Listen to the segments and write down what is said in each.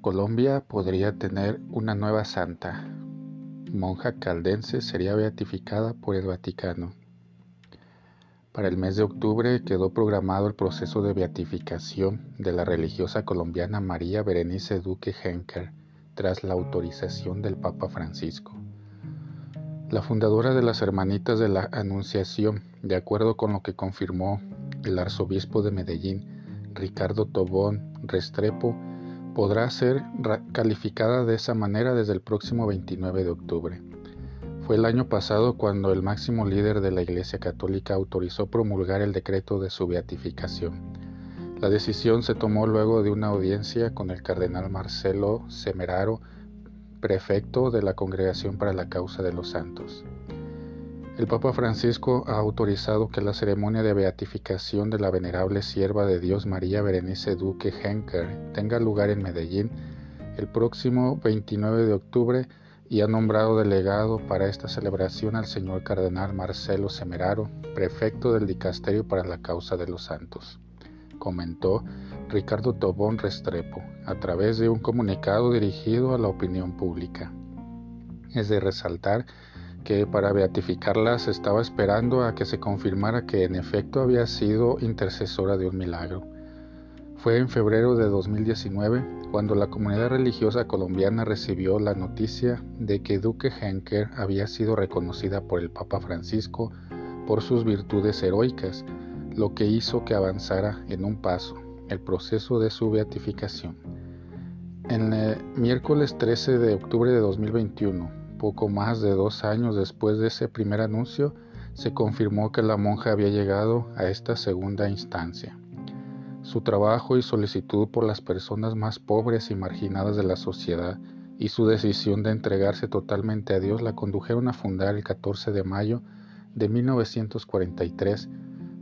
Colombia podría tener una nueva santa. Monja caldense sería beatificada por el Vaticano. Para el mes de octubre quedó programado el proceso de beatificación de la religiosa colombiana María Berenice Duque Henker tras la autorización del Papa Francisco. La fundadora de las Hermanitas de la Anunciación, de acuerdo con lo que confirmó el arzobispo de Medellín, Ricardo Tobón Restrepo, podrá ser calificada de esa manera desde el próximo 29 de octubre. Fue el año pasado cuando el máximo líder de la Iglesia Católica autorizó promulgar el decreto de su beatificación. La decisión se tomó luego de una audiencia con el cardenal Marcelo Semeraro, prefecto de la Congregación para la Causa de los Santos. El Papa Francisco ha autorizado que la ceremonia de beatificación de la venerable sierva de Dios María Berenice Duque Henker tenga lugar en Medellín el próximo 29 de octubre y ha nombrado delegado para esta celebración al señor cardenal Marcelo Semeraro, prefecto del Dicasterio para la Causa de los Santos, comentó Ricardo Tobón Restrepo a través de un comunicado dirigido a la opinión pública. Es de resaltar que para beatificarla se estaba esperando a que se confirmara que en efecto había sido intercesora de un milagro. Fue en febrero de 2019 cuando la comunidad religiosa colombiana recibió la noticia de que Duque Henker había sido reconocida por el Papa Francisco por sus virtudes heroicas, lo que hizo que avanzara en un paso el proceso de su beatificación. En el miércoles 13 de octubre de 2021, poco más de dos años después de ese primer anuncio, se confirmó que la monja había llegado a esta segunda instancia. Su trabajo y solicitud por las personas más pobres y marginadas de la sociedad y su decisión de entregarse totalmente a Dios la condujeron a fundar el 14 de mayo de 1943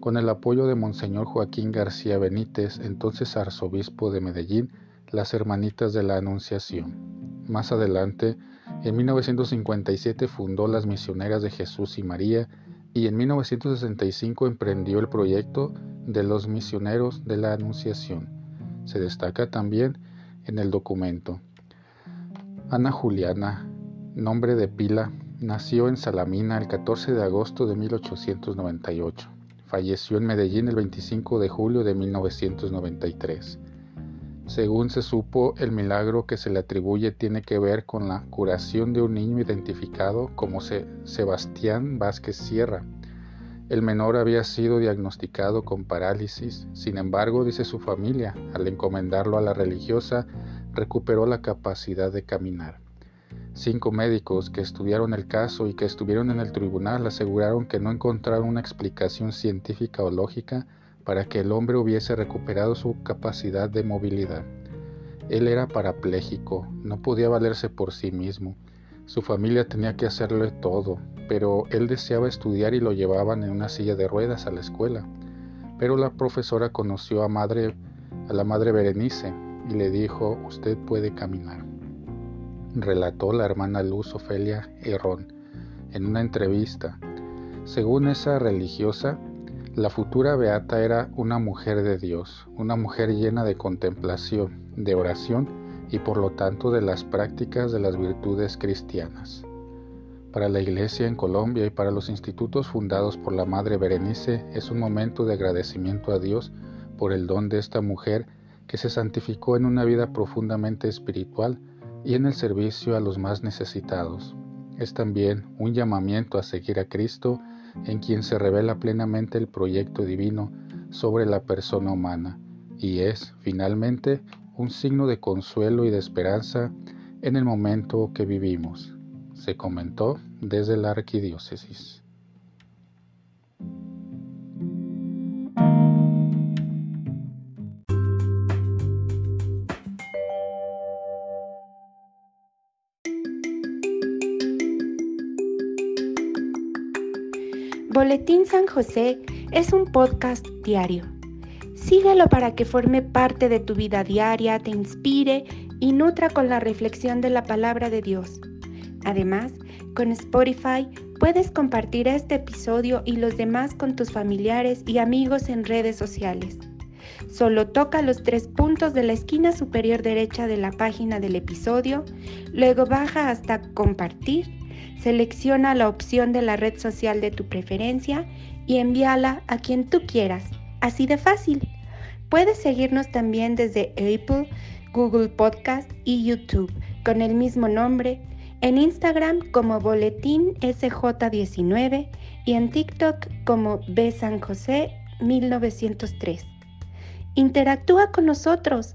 con el apoyo de Monseñor Joaquín García Benítez, entonces arzobispo de Medellín, las Hermanitas de la Anunciación. Más adelante, en 1957 fundó las Misioneras de Jesús y María y en 1965 emprendió el proyecto de los Misioneros de la Anunciación. Se destaca también en el documento. Ana Juliana, nombre de pila, nació en Salamina el 14 de agosto de 1898. Falleció en Medellín el 25 de julio de 1993. Según se supo, el milagro que se le atribuye tiene que ver con la curación de un niño identificado como Sebastián Vázquez Sierra. El menor había sido diagnosticado con parálisis, sin embargo, dice su familia, al encomendarlo a la religiosa, recuperó la capacidad de caminar. Cinco médicos que estudiaron el caso y que estuvieron en el tribunal aseguraron que no encontraron una explicación científica o lógica para que el hombre hubiese recuperado su capacidad de movilidad. Él era parapléjico, no podía valerse por sí mismo. Su familia tenía que hacerle todo, pero él deseaba estudiar y lo llevaban en una silla de ruedas a la escuela. Pero la profesora conoció a, madre, a la madre Berenice y le dijo, usted puede caminar. Relató la hermana Luz Ofelia Herrón en una entrevista. Según esa religiosa, la futura beata era una mujer de Dios, una mujer llena de contemplación, de oración y por lo tanto de las prácticas de las virtudes cristianas. Para la Iglesia en Colombia y para los institutos fundados por la Madre Berenice es un momento de agradecimiento a Dios por el don de esta mujer que se santificó en una vida profundamente espiritual y en el servicio a los más necesitados. Es también un llamamiento a seguir a Cristo en quien se revela plenamente el proyecto divino sobre la persona humana y es, finalmente, un signo de consuelo y de esperanza en el momento que vivimos, se comentó desde la arquidiócesis. Boletín San José es un podcast diario. Síguelo para que forme parte de tu vida diaria, te inspire y nutra con la reflexión de la palabra de Dios. Además, con Spotify puedes compartir este episodio y los demás con tus familiares y amigos en redes sociales. Solo toca los tres puntos de la esquina superior derecha de la página del episodio, luego baja hasta compartir, selecciona la opción de la red social de tu preferencia y envíala a quien tú quieras. Así de fácil. Puedes seguirnos también desde Apple, Google Podcast y YouTube con el mismo nombre, en Instagram como Boletín SJ19 y en TikTok como B San José 1903. Interactúa con nosotros,